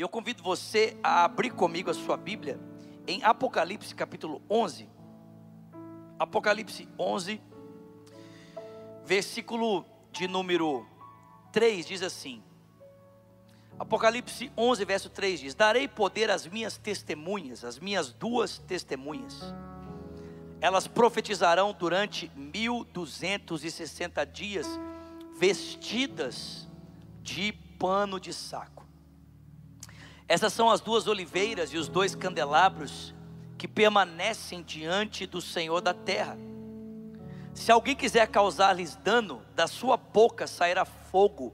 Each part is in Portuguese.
E eu convido você a abrir comigo a sua Bíblia em Apocalipse capítulo 11. Apocalipse 11, versículo de número 3 diz assim: Apocalipse 11, verso 3 diz: Darei poder às minhas testemunhas, às minhas duas testemunhas. Elas profetizarão durante 1260 dias, vestidas de pano de saco. Essas são as duas oliveiras e os dois candelabros que permanecem diante do Senhor da terra. Se alguém quiser causar-lhes dano, da sua boca sairá fogo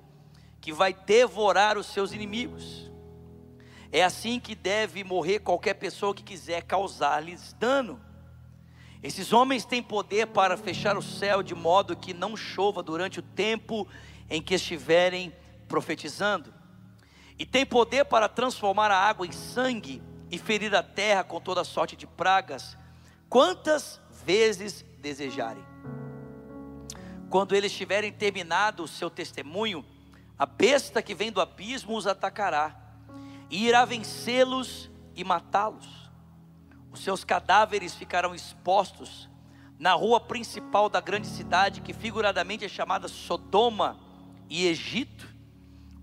que vai devorar os seus inimigos. É assim que deve morrer qualquer pessoa que quiser causar-lhes dano. Esses homens têm poder para fechar o céu de modo que não chova durante o tempo em que estiverem profetizando. E tem poder para transformar a água em sangue e ferir a terra com toda sorte de pragas, quantas vezes desejarem. Quando eles tiverem terminado o seu testemunho, a besta que vem do abismo os atacará, e irá vencê-los e matá-los. Os seus cadáveres ficarão expostos na rua principal da grande cidade, que figuradamente é chamada Sodoma e Egito,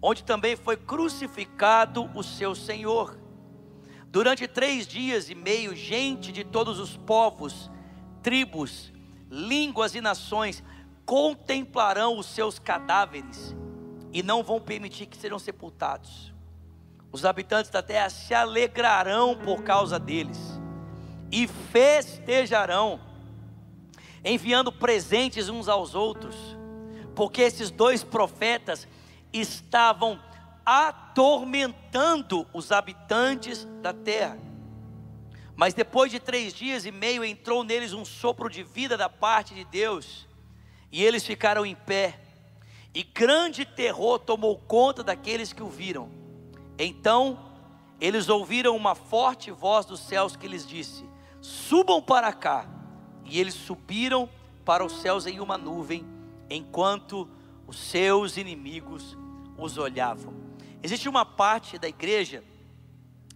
onde também foi crucificado o seu Senhor. Durante três dias e meio, gente de todos os povos, tribos, línguas e nações contemplarão os seus cadáveres e não vão permitir que sejam sepultados. Os habitantes da terra se alegrarão por causa deles e festejarão, enviando presentes uns aos outros, porque esses dois profetas estavam atormentando os habitantes da terra. Mas depois de três dias e meio entrou neles um sopro de vida da parte de Deus, e eles ficaram em pé e grande terror tomou conta daqueles que o viram. Então eles ouviram uma forte voz dos céus que lhes disse: Subam para cá. E eles subiram para os céus em uma nuvem, enquanto os seus inimigos os olhavam. Existe uma parte da igreja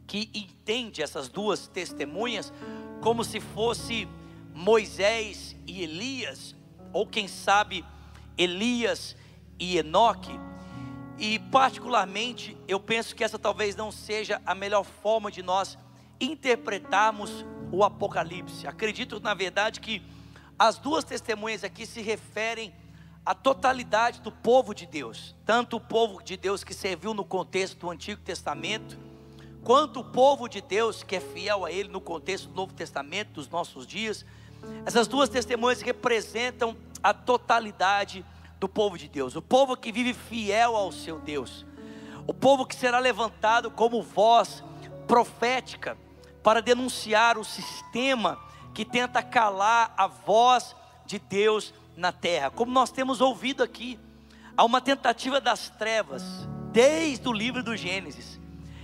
que entende essas duas testemunhas como se fosse Moisés e Elias, ou quem sabe Elias e Enoque. E particularmente, eu penso que essa talvez não seja a melhor forma de nós interpretarmos o Apocalipse. Acredito, na verdade, que as duas testemunhas aqui se referem à totalidade do povo de Deus, tanto o povo de Deus que serviu no contexto do Antigo Testamento, quanto o povo de Deus que é fiel a Ele no contexto do Novo Testamento, dos nossos dias. Essas duas testemunhas representam a totalidade do povo de Deus, o povo que vive fiel ao seu Deus, o povo que será levantado como voz profética para denunciar o sistema que tenta calar a voz de Deus na terra. Como nós temos ouvido aqui, há uma tentativa das trevas, desde o livro do Gênesis,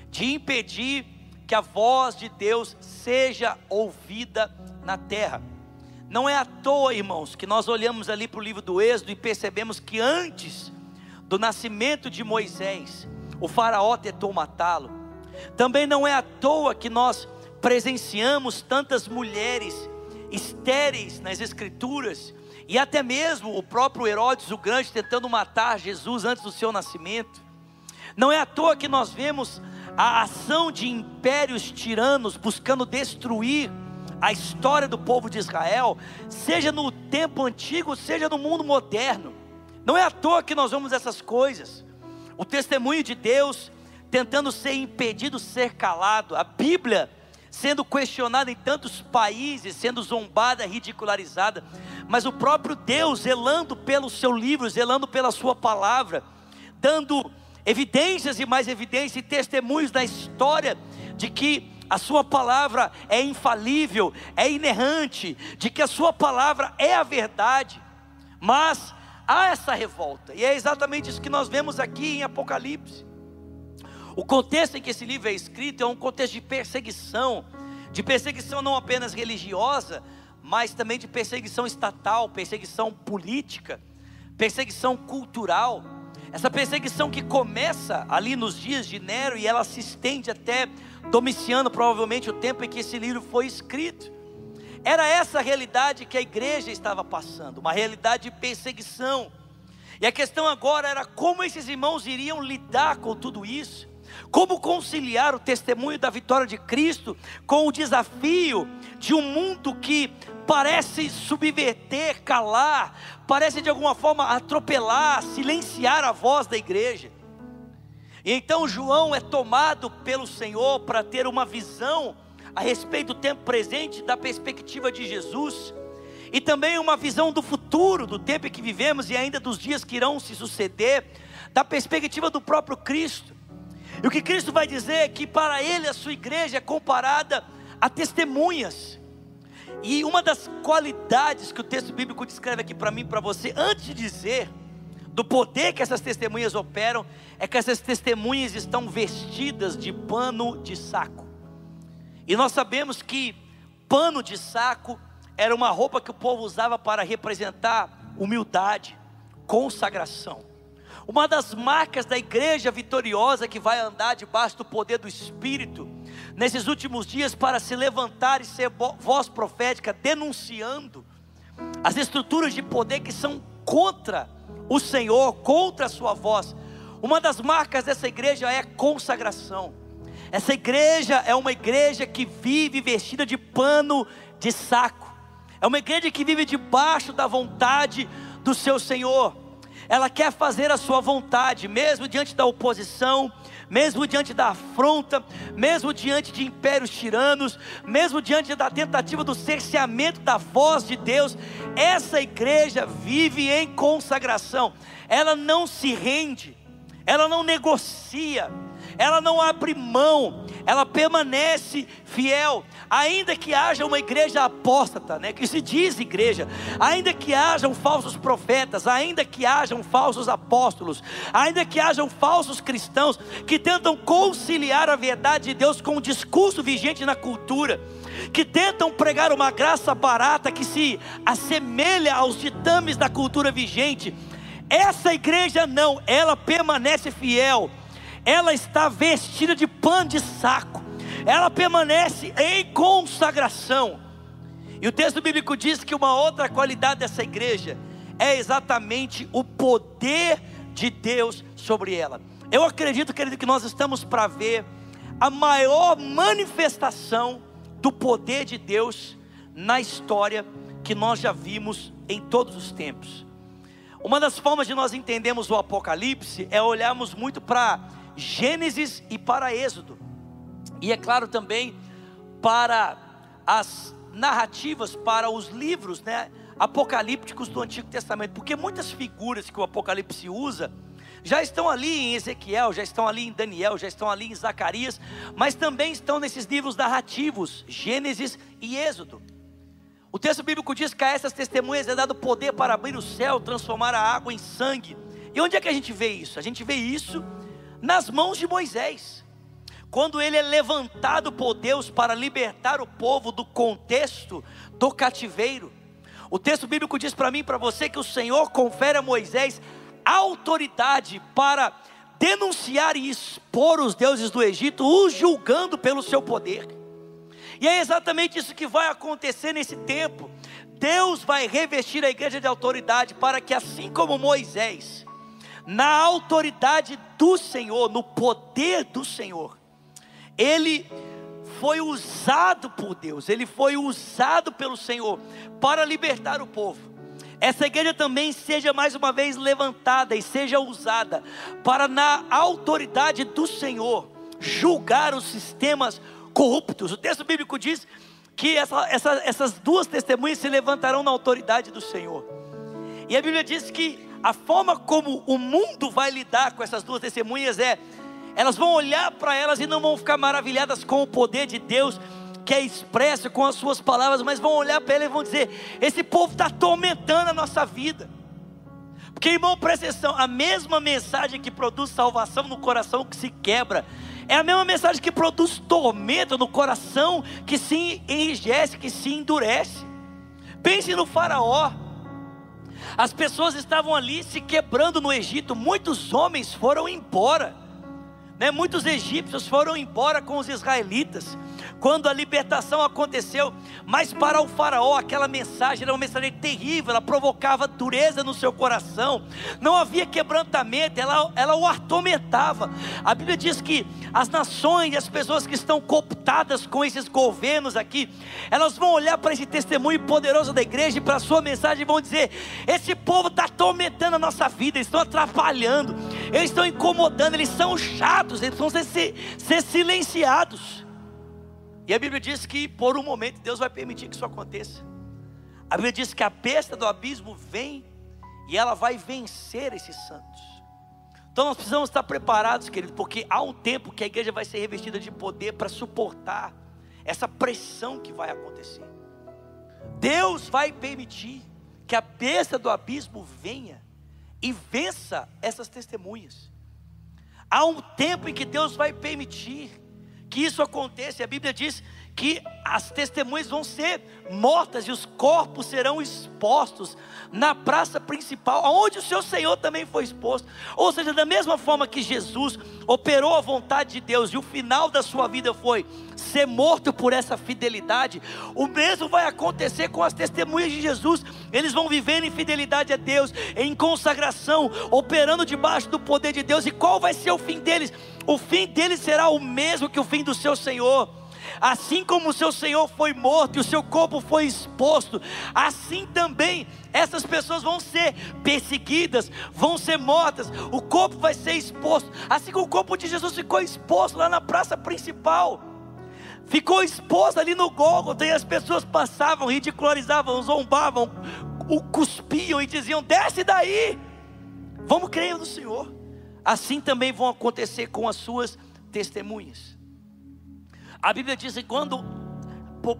de impedir que a voz de Deus seja ouvida na terra. Não é à toa, irmãos, que nós olhamos ali para o livro do Êxodo e percebemos que antes do nascimento de Moisés, o Faraó tentou matá-lo. Também não é à toa que nós presenciamos tantas mulheres estéreis nas Escrituras, e até mesmo o próprio Herodes o Grande tentando matar Jesus antes do seu nascimento. Não é à toa que nós vemos a ação de impérios tiranos buscando destruir a história do povo de Israel, seja no tempo antigo, seja no mundo moderno. Não é à toa que nós vemos essas coisas. O testemunho de Deus tentando ser impedido ser calado, a Bíblia sendo questionada em tantos países, sendo zombada, ridicularizada, mas o próprio Deus zelando pelo seu livro, zelando pela sua palavra, dando evidências e mais evidências e testemunhos da história de que a Sua palavra é infalível, é inerrante, de que a Sua palavra é a verdade, mas há essa revolta, e é exatamente isso que nós vemos aqui em Apocalipse. O contexto em que esse livro é escrito é um contexto de perseguição, de perseguição não apenas religiosa, mas também de perseguição estatal, perseguição política, perseguição cultural. Essa perseguição que começa ali nos dias de Nero e ela se estende até Domiciano, provavelmente o tempo em que esse livro foi escrito. Era essa a realidade que a igreja estava passando, uma realidade de perseguição. E a questão agora era como esses irmãos iriam lidar com tudo isso. Como conciliar o testemunho da vitória de Cristo com o desafio de um mundo que parece subverter, calar, parece de alguma forma atropelar, silenciar a voz da igreja. E então João é tomado pelo Senhor para ter uma visão a respeito do tempo presente, da perspectiva de Jesus, e também uma visão do futuro, do tempo em que vivemos e ainda dos dias que irão se suceder, da perspectiva do próprio Cristo. E o que Cristo vai dizer é que para ele a sua igreja é comparada a testemunhas. E uma das qualidades que o texto bíblico descreve aqui para mim e para você, antes de dizer do poder que essas testemunhas operam, é que essas testemunhas estão vestidas de pano de saco. E nós sabemos que pano de saco era uma roupa que o povo usava para representar humildade, consagração. Uma das marcas da igreja vitoriosa que vai andar debaixo do poder do Espírito, nesses últimos dias, para se levantar e ser voz profética, denunciando as estruturas de poder que são contra o Senhor, contra a sua voz. Uma das marcas dessa igreja é consagração. Essa igreja é uma igreja que vive vestida de pano de saco. É uma igreja que vive debaixo da vontade do seu Senhor ela quer fazer a sua vontade, mesmo diante da oposição, mesmo diante da afronta, mesmo diante de impérios tiranos, mesmo diante da tentativa do cerceamento da voz de Deus, essa igreja vive em consagração, ela não se rende, ela não negocia, ela não abre mão, ela permanece fiel, ainda que haja uma igreja apóstata, né, que se diz igreja, ainda que hajam falsos profetas, ainda que hajam falsos apóstolos, ainda que hajam falsos cristãos que tentam conciliar a verdade de Deus com o discurso vigente na cultura, que tentam pregar uma graça barata que se assemelha aos ditames da cultura vigente. Essa igreja não, ela permanece fiel ela está vestida de pano de saco, ela permanece em consagração. E o texto bíblico diz que uma outra qualidade dessa igreja é exatamente o poder de Deus sobre ela. Eu acredito, querido, que nós estamos para ver a maior manifestação do poder de Deus na história que nós já vimos em todos os tempos. Uma das formas de nós entendermos o Apocalipse é olharmos muito para Gênesis e para Êxodo. E é claro também para as narrativas, para os livros né, apocalípticos do Antigo Testamento, porque muitas figuras que o Apocalipse usa já estão ali em Ezequiel, já estão ali em Daniel, já estão ali em Zacarias, mas também estão nesses livros narrativos, Gênesis e Êxodo. O texto bíblico diz que a essas testemunhas é dado poder para abrir o céu, transformar a água em sangue. E onde é que a gente vê isso? A gente vê isso nas mãos de Moisés. Quando ele é levantado por Deus para libertar o povo do contexto do cativeiro. O texto bíblico diz para mim e para você que o Senhor confere a Moisés autoridade para denunciar e expor os deuses do Egito, os julgando pelo seu poder. E é exatamente isso que vai acontecer nesse tempo. Deus vai revestir a igreja de autoridade para que, assim como Moisés, na autoridade do Senhor, no poder do Senhor. Ele foi usado por Deus, ele foi usado pelo Senhor para libertar o povo. Essa igreja também seja mais uma vez levantada e seja usada para, na autoridade do Senhor, julgar os sistemas corruptos. O texto bíblico diz que essa, essa, essas duas testemunhas se levantarão na autoridade do Senhor. E a Bíblia diz que a forma como o mundo vai lidar com essas duas testemunhas é, elas vão olhar para elas e não vão ficar maravilhadas com o poder de Deus que é expresso com as suas palavras, mas vão olhar para ela e vão dizer: esse povo está atormentando a nossa vida. Porque, irmão, presta atenção: a mesma mensagem que produz salvação no coração que se quebra, é a mesma mensagem que produz tormento no coração que se enrijece, que se endurece. Pense no Faraó. As pessoas estavam ali se quebrando no Egito, muitos homens foram embora. Né? Muitos egípcios foram embora com os israelitas quando a libertação aconteceu, mas para o faraó aquela mensagem era uma mensagem terrível, ela provocava dureza no seu coração, não havia quebrantamento, ela, ela o atormentava. A Bíblia diz que as nações, as pessoas que estão cooptadas com esses governos aqui, elas vão olhar para esse testemunho poderoso da igreja e para a sua mensagem e vão dizer: esse povo está atormentando a nossa vida, eles estão atrapalhando, eles estão incomodando, eles são chatos, eles vão ser, ser silenciados. E a Bíblia diz que por um momento Deus vai permitir que isso aconteça. A Bíblia diz que a besta do abismo vem e ela vai vencer esses santos. Então nós precisamos estar preparados, querido, porque há um tempo que a igreja vai ser revestida de poder para suportar essa pressão que vai acontecer. Deus vai permitir que a besta do abismo venha e vença essas testemunhas. Há um tempo em que Deus vai permitir que isso aconteça. A Bíblia diz que as testemunhas vão ser mortas e os corpos serão expostos na praça principal, onde o seu Senhor também foi exposto. Ou seja, da mesma forma que Jesus operou a vontade de Deus e o final da sua vida foi ser morto por essa fidelidade, o mesmo vai acontecer com as testemunhas de Jesus. Eles vão viver em fidelidade a Deus, em consagração, operando debaixo do poder de Deus. E qual vai ser o fim deles? O fim deles será o mesmo que o fim do seu Senhor. Assim como o seu Senhor foi morto e o seu corpo foi exposto, assim também essas pessoas vão ser perseguidas, vão ser mortas, o corpo vai ser exposto, assim como o corpo de Jesus ficou exposto lá na praça principal. Ficou exposto ali no Gólgota e as pessoas passavam, ridicularizavam, zombavam, o cuspiam e diziam: "Desce daí! Vamos crer no Senhor". Assim também vão acontecer com as suas testemunhas. A Bíblia diz que quando,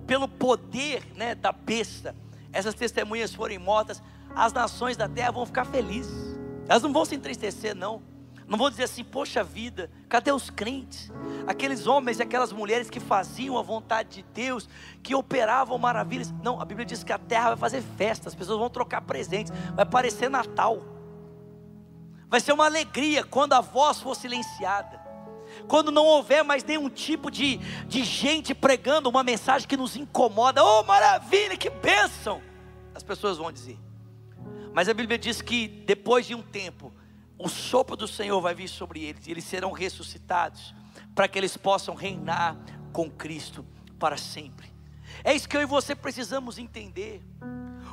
pelo poder né, da besta, essas testemunhas forem mortas, as nações da terra vão ficar felizes. Elas não vão se entristecer, não. Não vão dizer assim, poxa vida, cadê os crentes? Aqueles homens e aquelas mulheres que faziam a vontade de Deus, que operavam maravilhas. Não, a Bíblia diz que a terra vai fazer festa, as pessoas vão trocar presentes, vai parecer Natal. Vai ser uma alegria quando a voz for silenciada quando não houver mais nenhum tipo de, de gente pregando uma mensagem que nos incomoda, oh maravilha, que bênção, as pessoas vão dizer. Mas a Bíblia diz que depois de um tempo, o sopro do Senhor vai vir sobre eles, e eles serão ressuscitados, para que eles possam reinar com Cristo para sempre. É isso que eu e você precisamos entender.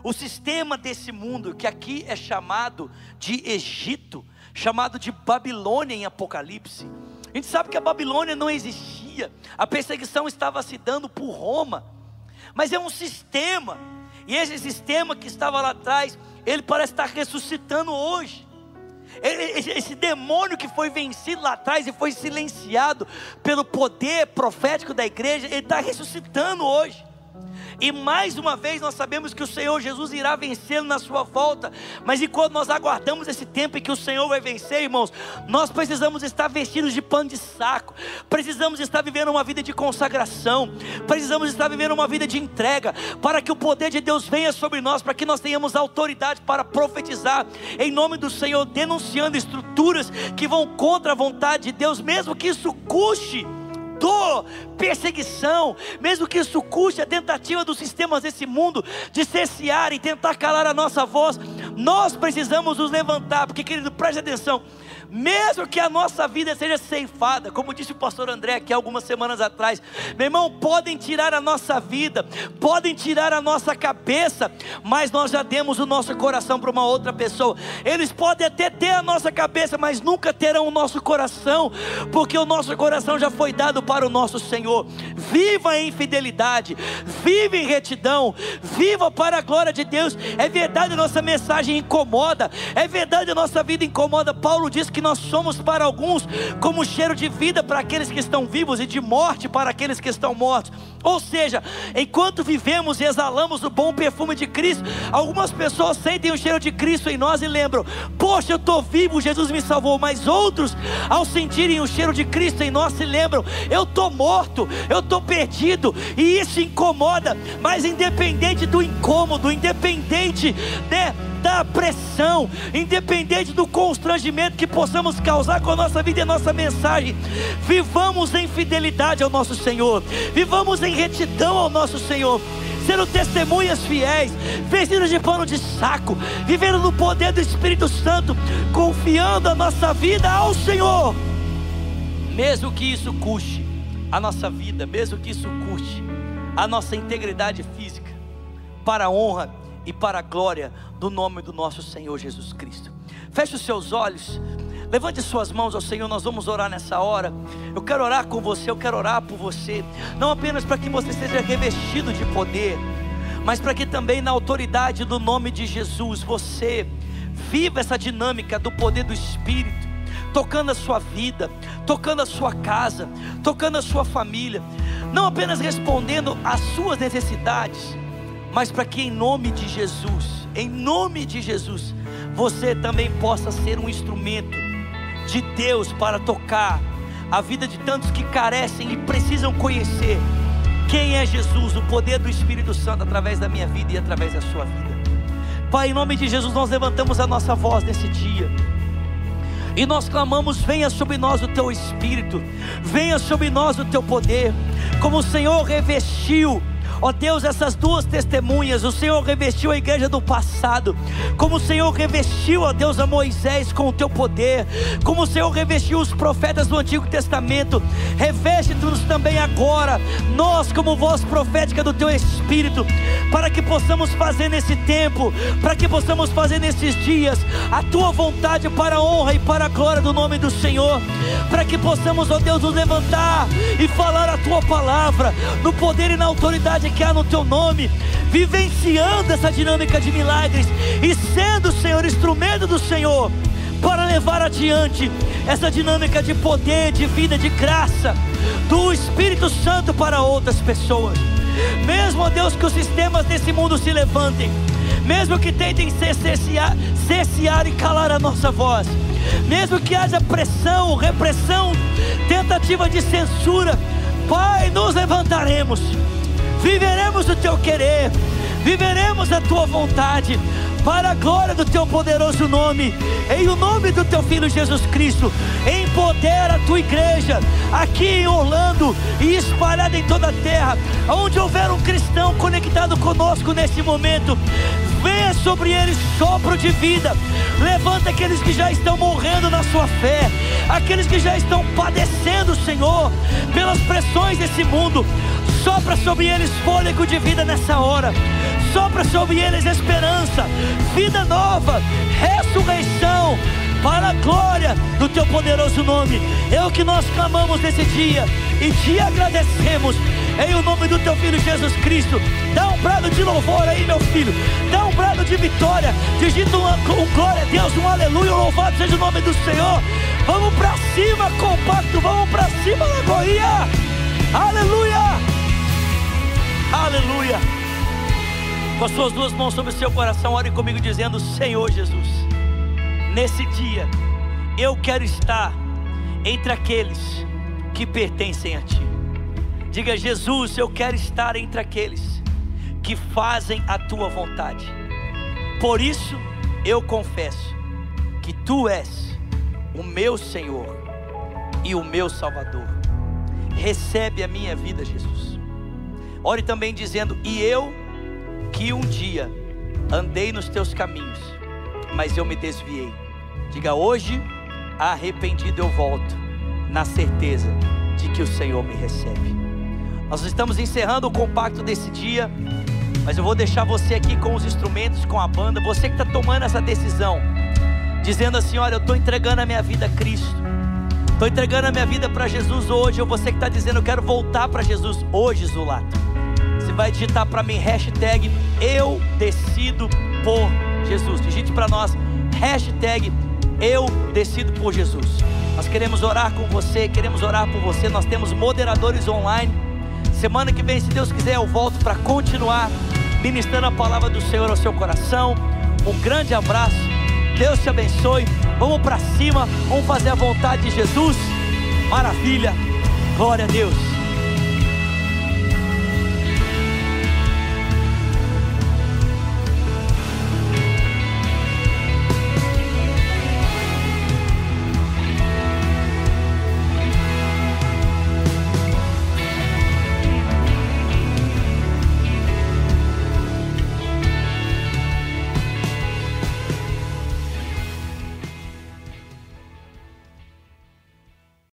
O sistema desse mundo, que aqui é chamado de Egito, chamado de Babilônia em Apocalipse, a gente sabe que a Babilônia não existia, a perseguição estava se dando por Roma, mas é um sistema, e esse sistema que estava lá atrás, ele parece estar ressuscitando hoje. Esse demônio que foi vencido lá atrás e foi silenciado pelo poder profético da igreja, ele está ressuscitando hoje. E mais uma vez nós sabemos que o Senhor Jesus irá vencê-lo na sua volta. Mas enquanto nós aguardamos esse tempo em que o Senhor vai vencer, irmãos, nós precisamos estar vestidos de pano de saco. Precisamos estar vivendo uma vida de consagração. Precisamos estar vivendo uma vida de entrega para que o poder de Deus venha sobre nós, para que nós tenhamos autoridade para profetizar em nome do Senhor, denunciando estruturas que vão contra a vontade de Deus, mesmo que isso custe dor, perseguição, mesmo que isso custe a tentativa dos sistemas desse mundo de cessear e tentar calar a nossa voz, nós precisamos nos levantar, porque querido, preste atenção mesmo que a nossa vida seja ceifada, como disse o pastor André aqui algumas semanas atrás, meu irmão, podem tirar a nossa vida, podem tirar a nossa cabeça, mas nós já demos o nosso coração para uma outra pessoa. Eles podem até ter a nossa cabeça, mas nunca terão o nosso coração, porque o nosso coração já foi dado para o nosso Senhor. Viva em fidelidade, viva em retidão, viva para a glória de Deus. É verdade, nossa mensagem incomoda, é verdade, nossa vida incomoda. Paulo diz que que nós somos para alguns como cheiro de vida para aqueles que estão vivos e de morte para aqueles que estão mortos. Ou seja, enquanto vivemos e exalamos o bom perfume de Cristo, algumas pessoas sentem o cheiro de Cristo em nós e lembram: Poxa, eu estou vivo, Jesus me salvou. Mas outros, ao sentirem o cheiro de Cristo em nós, se lembram: Eu estou morto, eu estou perdido, e isso incomoda. Mas independente do incômodo, independente né, da pressão, independente do constrangimento que possamos causar com a nossa vida e a nossa mensagem, vivamos em fidelidade ao nosso Senhor, vivamos em retidão ao nosso Senhor sendo testemunhas fiéis, vestidas de pano de saco, vivendo no poder do Espírito Santo, confiando a nossa vida ao Senhor, mesmo que isso custe a nossa vida, mesmo que isso custe a nossa integridade física, para a honra e para a glória do nome do nosso Senhor Jesus Cristo. Feche os seus olhos, levante suas mãos ao Senhor, nós vamos orar nessa hora. Eu quero orar com você, eu quero orar por você, não apenas para que você seja revestido de poder, mas para que também na autoridade do nome de Jesus você viva essa dinâmica do poder do Espírito tocando a sua vida, tocando a sua casa, tocando a sua família, não apenas respondendo às suas necessidades, mas para que em nome de Jesus, em nome de Jesus, você também possa ser um instrumento de Deus para tocar a vida de tantos que carecem e precisam conhecer quem é Jesus, o poder do Espírito Santo através da minha vida e através da sua vida. Pai, em nome de Jesus, nós levantamos a nossa voz nesse dia. E nós clamamos: venha sobre nós o teu espírito, venha sobre nós o teu poder, como o Senhor revestiu Ó Deus, essas duas testemunhas, o Senhor revestiu a igreja do passado, como o Senhor revestiu, ó Deus, a Moisés com o teu poder, como o Senhor revestiu os profetas do Antigo Testamento, reveste-nos também agora, nós, como voz profética do teu Espírito, para que possamos fazer nesse tempo, para que possamos fazer nesses dias a tua vontade para a honra e para a glória do nome do Senhor, para que possamos, ó Deus, nos levantar e falar a tua palavra no poder e na autoridade no teu nome, vivenciando essa dinâmica de milagres e sendo, Senhor, instrumento do Senhor para levar adiante essa dinâmica de poder, de vida, de graça do Espírito Santo para outras pessoas. Mesmo, Deus, que os sistemas desse mundo se levantem, mesmo que tentem cessear, cessear e calar a nossa voz, mesmo que haja pressão, repressão, tentativa de censura, Pai, nos levantaremos viveremos o teu querer, viveremos a tua vontade, para a glória do teu poderoso nome, em o nome do teu filho Jesus Cristo, empodera a tua igreja. Aqui em Orlando e espalhada em toda a terra, onde houver um cristão conectado conosco nesse momento, venha sobre eles sopro de vida, levanta aqueles que já estão morrendo na sua fé, aqueles que já estão padecendo, Senhor, pelas pressões desse mundo, sopra sobre eles fôlego de vida nessa hora, sopra sobre eles esperança, vida nova, ressurreição, para a glória do teu poderoso nome. É o que nós clamamos nesse dia e te agradecemos em o nome do teu filho Jesus Cristo. Dá um brado de louvor aí, meu filho. Dá um brado de vitória. Digita um, um glória a Deus, um aleluia, louvado seja o nome do Senhor. Vamos para cima, compacto. Vamos para cima, Lagoinha. Aleluia. Aleluia. Com as suas duas mãos sobre o seu coração, ore comigo dizendo: Senhor Jesus, nesse dia eu quero estar entre aqueles que pertencem a Ti. Diga, Jesus, eu quero estar entre aqueles que fazem a Tua vontade. Por isso eu confesso que Tu és o meu Senhor e o meu Salvador. Recebe a minha vida, Jesus. Ore também dizendo: E eu, que um dia andei nos teus caminhos, mas eu me desviei. Diga hoje, arrependido eu volto, na certeza de que o Senhor me recebe. Nós estamos encerrando o compacto desse dia, mas eu vou deixar você aqui com os instrumentos, com a banda, você que está tomando essa decisão, dizendo assim: Olha, eu estou entregando a minha vida a Cristo. Estou entregando a minha vida para Jesus hoje. Ou você que está dizendo, eu quero voltar para Jesus hoje, Zulato. Vai digitar para mim hashtag eu decido por Jesus. Digite para nós hashtag eu decido por Jesus. Nós queremos orar com você, queremos orar por você. Nós temos moderadores online. Semana que vem, se Deus quiser, eu volto para continuar ministrando a palavra do Senhor ao seu coração. Um grande abraço. Deus te abençoe. Vamos para cima, vamos fazer a vontade de Jesus. Maravilha. Glória a Deus.